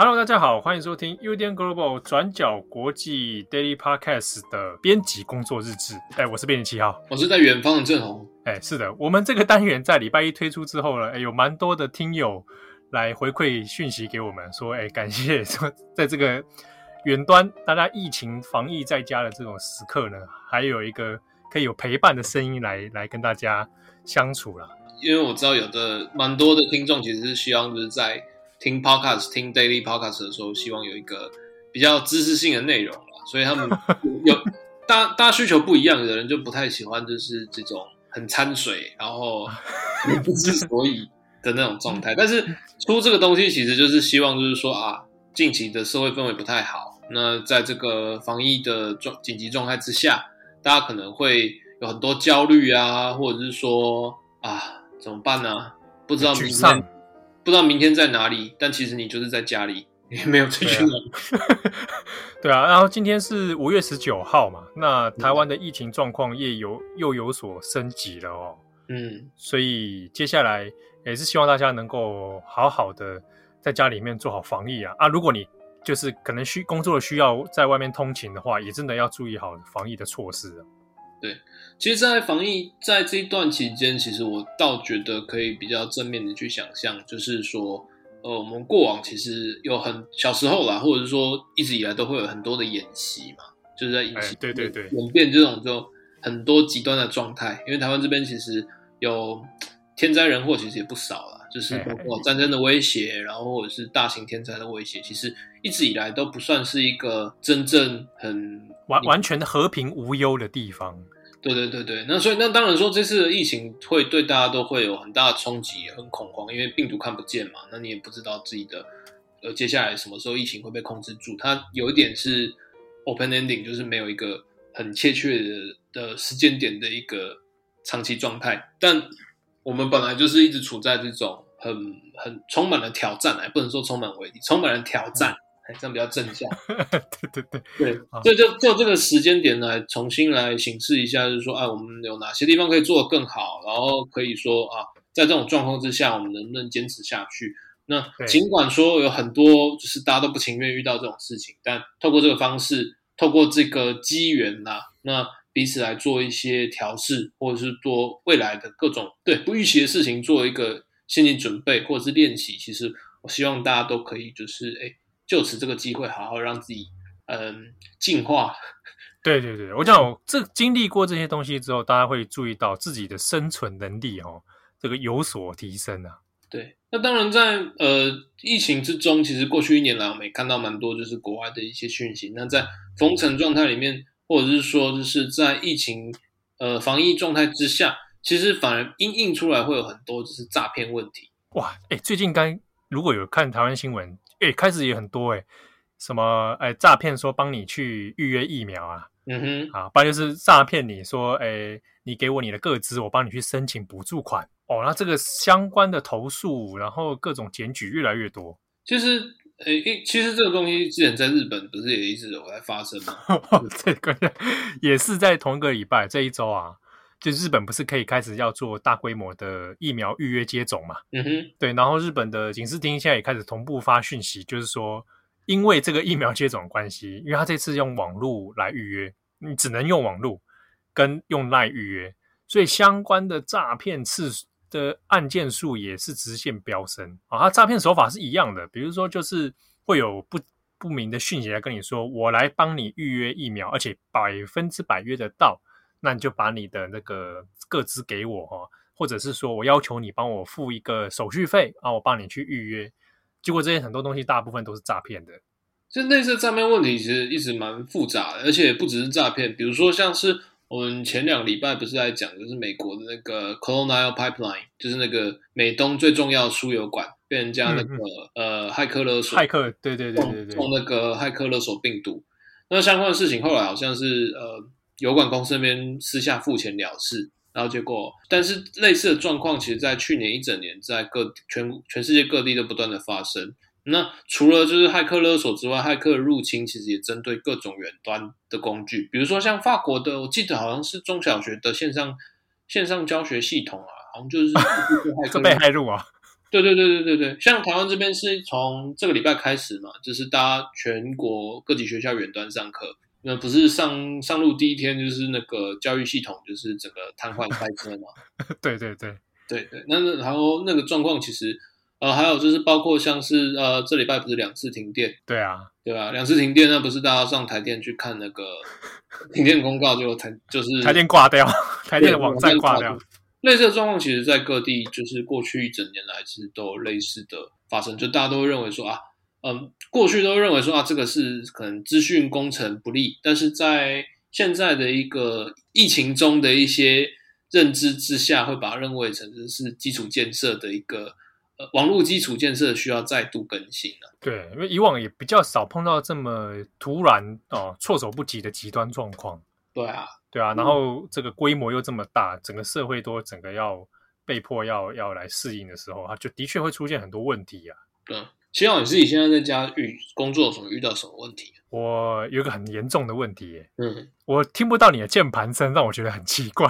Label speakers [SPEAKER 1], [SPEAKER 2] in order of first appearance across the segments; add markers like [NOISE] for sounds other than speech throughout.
[SPEAKER 1] Hello，大家好，欢迎收听 UDN Global 转角国际 Daily Podcast 的编辑工作日志。哎，我是编辑七号，
[SPEAKER 2] 我是在远方的郑红。
[SPEAKER 1] 哎，是的，我们这个单元在礼拜一推出之后呢，哎，有蛮多的听友来回馈讯息给我们，说，哎，感谢说，在这个远端大家疫情防疫在家的这种时刻呢，还有一个可以有陪伴的声音来来跟大家相处啦。
[SPEAKER 2] 因为我知道有的蛮多的听众其实是希望就是在。听 podcast、听 daily podcast 的时候，希望有一个比较知识性的内容啦，所以他们 [LAUGHS] 有大大家需求不一样，有的人就不太喜欢就是这种很掺水，然后 [LAUGHS] 不知所以的那种状态。但是出这个东西，其实就是希望就是说啊，近期的社会氛围不太好，那在这个防疫的状紧急状态之下，大家可能会有很多焦虑啊，或者是说啊，怎么办呢？不知道明天。不知道明天在哪里，但其实你就是在家里，也没有出去哪里。[LAUGHS]
[SPEAKER 1] 对啊，然后今天是五月十九号嘛，那台湾的疫情状况也有又有所升级了哦。嗯，所以接下来也是希望大家能够好好的在家里面做好防疫啊啊！如果你就是可能需工作的需要在外面通勤的话，也真的要注意好防疫的措施啊。
[SPEAKER 2] 对，其实，在防疫在这一段期间，其实我倒觉得可以比较正面的去想象，就是说，呃，我们过往其实有很小时候啦，或者是说一直以来都会有很多的演习嘛，就是在演习，对对对，演变这种就很多极端的状态。因为台湾这边其实有天灾人祸，其实也不少啦，就是包括战争的威胁，然后或者是大型天灾的威胁，其实一直以来都不算是一个真正很。
[SPEAKER 1] 完完全的和平无忧的地方，
[SPEAKER 2] 对对对对，那所以那当然说这次的疫情会对大家都会有很大的冲击，很恐慌，因为病毒看不见嘛，那你也不知道自己的呃接下来什么时候疫情会被控制住，它有一点是 open ending，就是没有一个很确切的的时间点的一个长期状态，但我们本来就是一直处在这种很很充满了挑战，还不能说充满危机，充满了挑战。嗯这样比较正向，[LAUGHS]
[SPEAKER 1] 对对对对，
[SPEAKER 2] 就就就这个时间点来重新来审视一下，就是说，啊，我们有哪些地方可以做得更好，然后可以说啊，在这种状况之下，我们能不能坚持下去？那尽管说有很多就是大家都不情愿遇到这种事情，但透过这个方式，透过这个机缘呐，那彼此来做一些调试，或者是做未来的各种对不预期的事情做一个心理准备或者是练习。其实我希望大家都可以就是哎。就此这个机会，好好让自己嗯进化。[LAUGHS]
[SPEAKER 1] 对对对，我讲这经历过这些东西之后，大家会注意到自己的生存能力哦，这个有所提升啊。
[SPEAKER 2] 对，那当然在呃疫情之中，其实过去一年来我们也看到蛮多就是国外的一些讯息。那在封城状态里面，或者是说就是在疫情呃防疫状态之下，其实反而因应出来会有很多就是诈骗问题。
[SPEAKER 1] 哇，哎，最近刚如果有看台湾新闻。诶，开始也很多诶，什么诶，诈骗说帮你去预约疫苗啊，嗯哼，啊，不然就是诈骗你说，诶，你给我你的个资，我帮你去申请补助款哦。那这个相关的投诉，然后各种检举越来越多。
[SPEAKER 2] 其实，诶，其实这个东西之前在日本不是也一直有在发生吗？[LAUGHS]
[SPEAKER 1] 这个也是在同一个礼拜这一周啊。就日本不是可以开始要做大规模的疫苗预约接种嘛？嗯哼，对，然后日本的警视厅现在也开始同步发讯息，就是说，因为这个疫苗接种的关系，因为他这次用网络来预约，你只能用网络跟用 LINE 预约，所以相关的诈骗次的案件数也是直线飙升啊！他诈骗手法是一样的，比如说就是会有不不明的讯息来跟你说，我来帮你预约疫苗，而且百分之百约得到。那你就把你的那个个资给我哈，或者是说我要求你帮我付一个手续费啊，我帮你去预约。结果这些很多东西大部分都是诈骗的。
[SPEAKER 2] 就类似诈骗问题，其实一直蛮复杂的，而且不只是诈骗。比如说像是我们前两个礼拜不是在讲，就是美国的那个 Colonial Pipeline，就是那个美东最重要的输油管被人家那个、嗯、呃骇客勒索，
[SPEAKER 1] 骇客对对对对对，
[SPEAKER 2] 用那个骇客勒索病毒。那相关的事情后来好像是呃。油管公司那边私下付钱了事，然后结果，但是类似的状况，其实在去年一整年，在各全全世界各地都不断的发生。那除了就是骇客勒索之外，骇客入侵其实也针对各种远端的工具，比如说像法国的，我记得好像是中小学的线上线上教学系统啊，好像就是 [LAUGHS]
[SPEAKER 1] 被骇入啊。[LAUGHS]
[SPEAKER 2] 对对对对对对，像台湾这边是从这个礼拜开始嘛，就是大家全国各级学校远端上课，那不是上上路第一天就是那个教育系统就是整个瘫痪开车嘛？[LAUGHS]
[SPEAKER 1] 对对对
[SPEAKER 2] 对对，那然后那个状况其实呃还有就是包括像是呃这礼拜不是两次停电？
[SPEAKER 1] 对啊，
[SPEAKER 2] 对吧？两次停电，那不是大家上台电去看那个 [LAUGHS] 停电公告就台就是
[SPEAKER 1] 台电挂掉，[LAUGHS] 台电的网站挂掉。
[SPEAKER 2] 类似的状况，其实，在各地就是过去一整年来，其实都有类似的发生。就大家都会认为说啊，嗯，过去都认为说啊，这个是可能资讯工程不利。但是在现在的一个疫情中的一些认知之下，会把它认为成是基础建设的一个呃网络基础建设需要再度更新了。
[SPEAKER 1] 对，因为以往也比较少碰到这么突然哦措手不及的极端状况。
[SPEAKER 2] 对啊。
[SPEAKER 1] 对啊，然后这个规模又这么大，整个社会都整个要被迫要要来适应的时候，它就的确会出现很多问题啊。
[SPEAKER 2] 对，希望你自己现在在家遇工作的时候遇到什么问题？
[SPEAKER 1] 我有一个很严重的问题耶，
[SPEAKER 2] 嗯，
[SPEAKER 1] 我听不到你的键盘声，让我觉得很奇怪。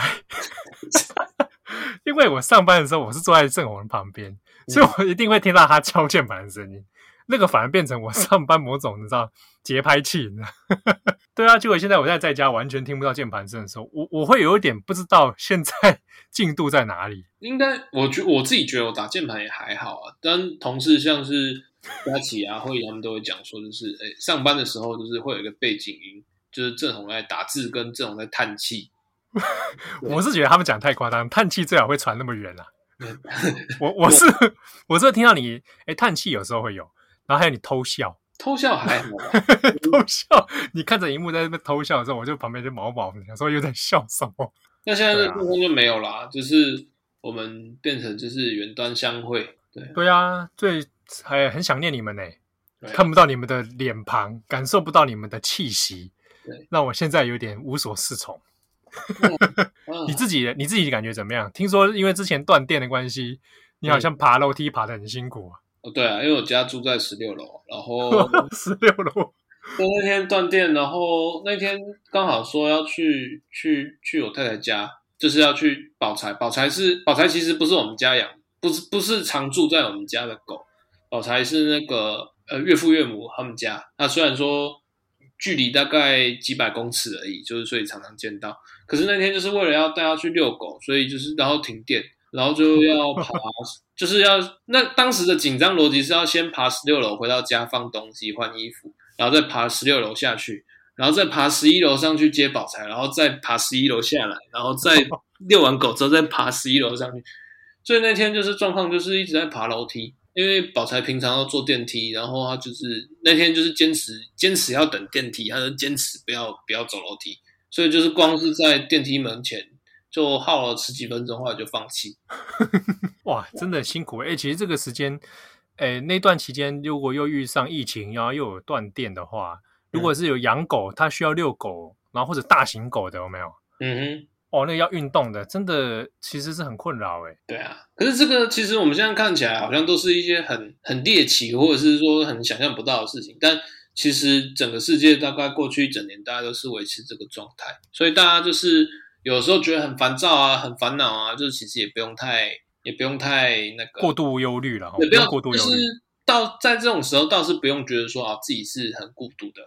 [SPEAKER 1] [LAUGHS] 因为我上班的时候我是坐在郑红旁边，所以我一定会听到他敲键盘的声音。那个反而变成我上班某种你知道节拍器，你知道？[LAUGHS] 对啊，结果现在我在在家完全听不到键盘声的时候，我我会有一点不知道现在进度在哪里。
[SPEAKER 2] 应该我觉我自己觉得我打键盘也还好啊，但同事像是佳琪啊、会他们都会讲说，就是哎、欸，上班的时候就是会有一个背景音，就是郑红在打字跟郑红在叹气。[LAUGHS]
[SPEAKER 1] 我是觉得他们讲太夸张，叹气最好会传那么远啊。[LAUGHS] 我我是我是听到你哎叹气有时候会有。然后还有你偷笑，
[SPEAKER 2] 偷笑还好，[LAUGHS]
[SPEAKER 1] 偷笑。你看着荧幕在那边偷笑的时候，我就旁边就毛毛的，想说有点笑什么。
[SPEAKER 2] 那现在这部分就没有啦，就是我们变成就是远端相会。对
[SPEAKER 1] 对啊，最还很想念你们呢，看不到你们的脸庞，感受不到你们的气息，对，让我现在有点无所适从。[LAUGHS] 你自己你自己感觉怎么样？听说因为之前断电的关系，你好像爬楼梯爬的很辛苦啊。
[SPEAKER 2] 哦，对啊，因为我家住在十六楼，然后 [LAUGHS]
[SPEAKER 1] 十六楼，就
[SPEAKER 2] 那天断电，然后那天刚好说要去去去我太太家，就是要去宝财。宝财是宝财，其实不是我们家养，不是不是常住在我们家的狗。宝钗是那个呃岳父岳母他们家。那虽然说距离大概几百公尺而已，就是所以常常见到。可是那天就是为了要带他去遛狗，所以就是然后停电。然后就要爬，[LAUGHS] 就是要那当时的紧张逻辑是要先爬十六楼回到家放东西换衣服，然后再爬十六楼下去，然后再爬十一楼上去接宝钗，然后再爬十一楼下来，然后再 [LAUGHS] 遛完狗之后再爬十一楼上去。所以那天就是状况就是一直在爬楼梯，因为宝财平常要坐电梯，然后他就是那天就是坚持坚持要等电梯，他就坚持不要不要走楼梯，所以就是光是在电梯门前。就耗了十几分钟，后来就放弃。[LAUGHS]
[SPEAKER 1] 哇，真的辛苦哎、欸！其实这个时间，哎、欸，那段期间如果又遇上疫情，然后又有断电的话，如果是有养狗，它需要遛狗，然后或者大型狗的有没有？
[SPEAKER 2] 嗯哼，
[SPEAKER 1] 哦，那个要运动的，真的其实是很困扰哎。
[SPEAKER 2] 对啊，可是这个其实我们现在看起来好像都是一些很很猎奇，或者是说很想象不到的事情，但其实整个世界大概过去一整年，大家都是维持这个状态，所以大家就是。有时候觉得很烦躁啊，很烦恼啊，就是其实也不用太，也不用太那个
[SPEAKER 1] 过度忧虑了，
[SPEAKER 2] 也不要
[SPEAKER 1] 过度忧虑。
[SPEAKER 2] 就是到在这种时候，倒是不用觉得说啊自己是很孤独的，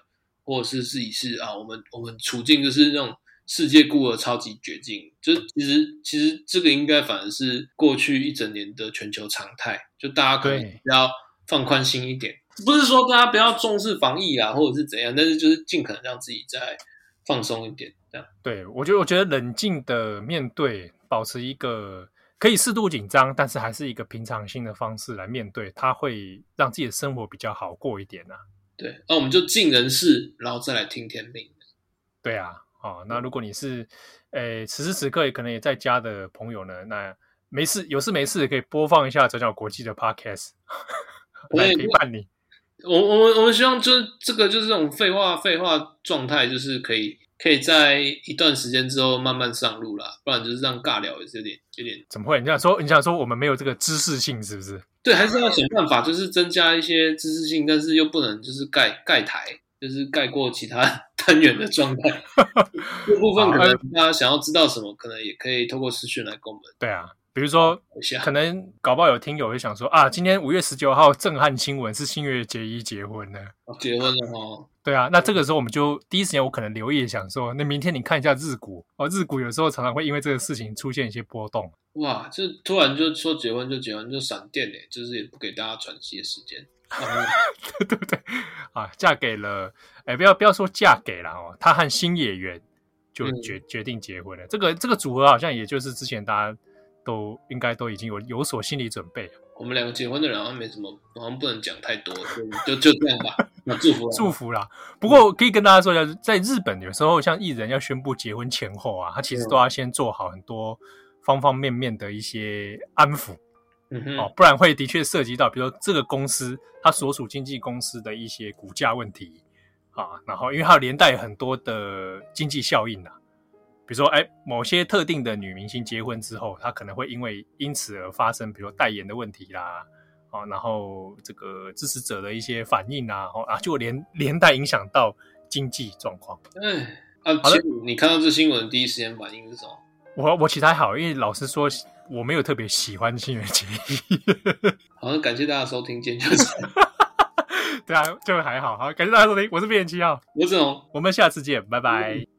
[SPEAKER 2] 或者是自己是啊我们我们处境就是那种世界孤儿超级绝境。就其实其实这个应该反而是过去一整年的全球常态，就大家可以要放宽心一点，不是说大家不要重视防疫啊，或者是怎样，但是就是尽可能让自己再放松一点。
[SPEAKER 1] 这样对，我觉得，我觉得冷静的面对，保持一个可以适度紧张，但是还是一个平常心的方式来面对，它会让自己的生活比较好过一点呐、啊。
[SPEAKER 2] 对，那我们就尽人事，然后再来听天命。
[SPEAKER 1] 对啊，哦，那如果你是，诶，此时此刻也可能也在家的朋友呢，那没事，有事没事可以播放一下转角国际的 Podcast 来陪伴你。
[SPEAKER 2] 我我们我们希望就是这个就是这种废话废话状态，就是可以。可以在一段时间之后慢慢上路啦，不然就是这样尬聊也是有点有点。
[SPEAKER 1] 怎么会？你想说你想说我们没有这个知识性是不是？
[SPEAKER 2] 对，还是要想办法，就是增加一些知识性，但是又不能就是盖盖台，就是盖过其他 [LAUGHS] 单元的状态。[LAUGHS] 这部分可能大家想要知道什么，可能也可以透过私讯来跟我们。
[SPEAKER 1] 对啊。比如说，可能搞不好有听友会想说啊，今天五月十九号震撼新闻是新月结衣结婚了，
[SPEAKER 2] 结婚了哦。
[SPEAKER 1] 对啊，那这个时候我们就第一时间我可能留意想说，那明天你看一下日股哦，日股有时候常常会因为这个事情出现一些波动。
[SPEAKER 2] 哇，这突然就说结婚就结婚就闪电嘞，就是也不给大家喘息的时间，[LAUGHS]
[SPEAKER 1] 对不对？啊，嫁给了，哎，不要不要说嫁给了哦，他和新演员就决、嗯、决定结婚了。这个这个组合好像也就是之前大家。都应该都已经有有所心理准备。
[SPEAKER 2] 我们两个结婚的人好像没什么，好像不能讲太多，就 [LAUGHS] 就这样吧。那祝福
[SPEAKER 1] 祝福啦。不过可以跟大家说一下，在日本有时候像艺人要宣布结婚前后啊，他其实都要先做好很多方方面面的一些安抚，嗯哼，哦，不然会的确涉及到，比如说这个公司它所属经纪公司的一些股价问题啊，然后因为它连带很多的经济效应啊。比如说，哎，某些特定的女明星结婚之后，她可能会因为因此而发生，比如说代言的问题啦，啊，然后这个支持者的一些反应啊，哦啊，就连连带影响到经济状况。
[SPEAKER 2] 哎，啊，好的，你看到这新闻第一时间反应是什么？
[SPEAKER 1] 我我其实还好，因为老实说，我没有特别喜欢新垣结衣。[LAUGHS]
[SPEAKER 2] 好，像感谢大家收听，今天就是。[LAUGHS]
[SPEAKER 1] 对啊，就还好，好，感谢大家收听，我是编辑七号，
[SPEAKER 2] 我是子龙，
[SPEAKER 1] 我们下次见，拜拜。嗯